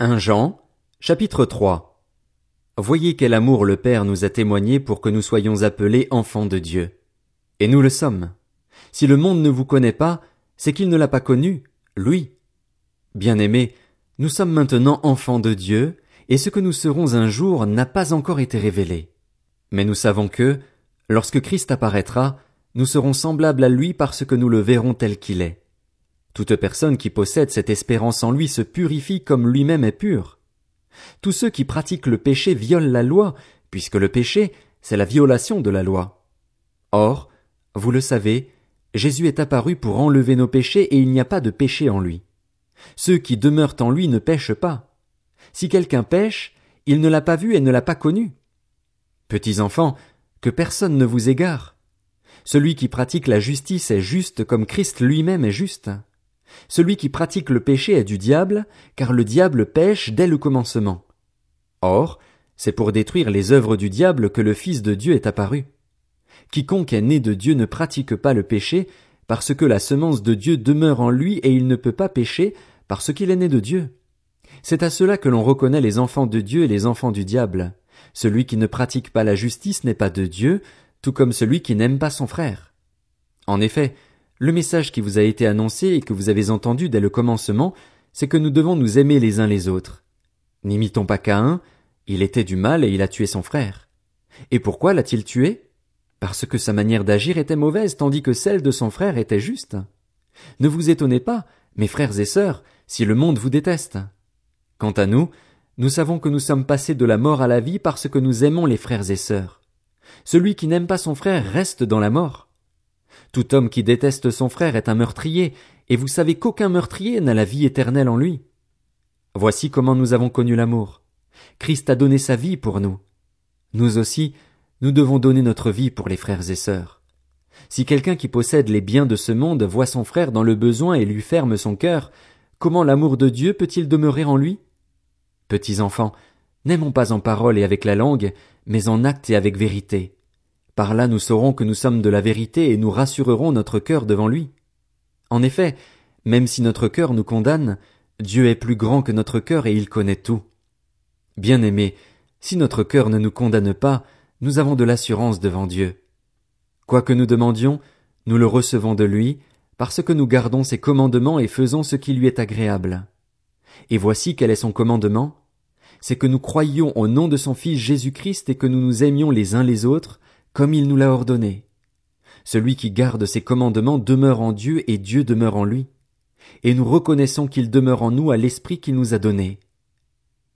1 Jean, chapitre 3 Voyez quel amour le Père nous a témoigné pour que nous soyons appelés enfants de Dieu. Et nous le sommes. Si le monde ne vous connaît pas, c'est qu'il ne l'a pas connu, lui. Bien-aimés, nous sommes maintenant enfants de Dieu, et ce que nous serons un jour n'a pas encore été révélé. Mais nous savons que, lorsque Christ apparaîtra, nous serons semblables à lui parce que nous le verrons tel qu'il est. Toute personne qui possède cette espérance en lui se purifie comme lui-même est pur. Tous ceux qui pratiquent le péché violent la loi, puisque le péché, c'est la violation de la loi. Or, vous le savez, Jésus est apparu pour enlever nos péchés et il n'y a pas de péché en lui. Ceux qui demeurent en lui ne pêchent pas. Si quelqu'un pêche, il ne l'a pas vu et ne l'a pas connu. Petits enfants, que personne ne vous égare. Celui qui pratique la justice est juste comme Christ lui-même est juste. Celui qui pratique le péché est du diable, car le diable pêche dès le commencement. Or, c'est pour détruire les œuvres du diable que le Fils de Dieu est apparu. Quiconque est né de Dieu ne pratique pas le péché, parce que la semence de Dieu demeure en lui et il ne peut pas pécher parce qu'il est né de Dieu. C'est à cela que l'on reconnaît les enfants de Dieu et les enfants du diable. Celui qui ne pratique pas la justice n'est pas de Dieu, tout comme celui qui n'aime pas son frère. En effet, le message qui vous a été annoncé et que vous avez entendu dès le commencement, c'est que nous devons nous aimer les uns les autres. N'imitons pas Caïn, il était du mal et il a tué son frère. Et pourquoi l'a-t-il tué? Parce que sa manière d'agir était mauvaise tandis que celle de son frère était juste. Ne vous étonnez pas, mes frères et sœurs, si le monde vous déteste. Quant à nous, nous savons que nous sommes passés de la mort à la vie parce que nous aimons les frères et sœurs. Celui qui n'aime pas son frère reste dans la mort. Tout homme qui déteste son frère est un meurtrier, et vous savez qu'aucun meurtrier n'a la vie éternelle en lui. Voici comment nous avons connu l'amour. Christ a donné sa vie pour nous. Nous aussi, nous devons donner notre vie pour les frères et sœurs. Si quelqu'un qui possède les biens de ce monde voit son frère dans le besoin et lui ferme son cœur, comment l'amour de Dieu peut-il demeurer en lui? Petits enfants, n'aimons pas en parole et avec la langue, mais en acte et avec vérité. Par là nous saurons que nous sommes de la vérité et nous rassurerons notre cœur devant lui. En effet, même si notre cœur nous condamne, Dieu est plus grand que notre cœur et il connaît tout. Bien aimé, si notre cœur ne nous condamne pas, nous avons de l'assurance devant Dieu. Quoi que nous demandions, nous le recevons de lui, parce que nous gardons ses commandements et faisons ce qui lui est agréable. Et voici quel est son commandement. C'est que nous croyions au nom de son Fils Jésus Christ et que nous nous aimions les uns les autres, comme il nous l'a ordonné. Celui qui garde ses commandements demeure en Dieu et Dieu demeure en lui. Et nous reconnaissons qu'il demeure en nous à l'esprit qu'il nous a donné.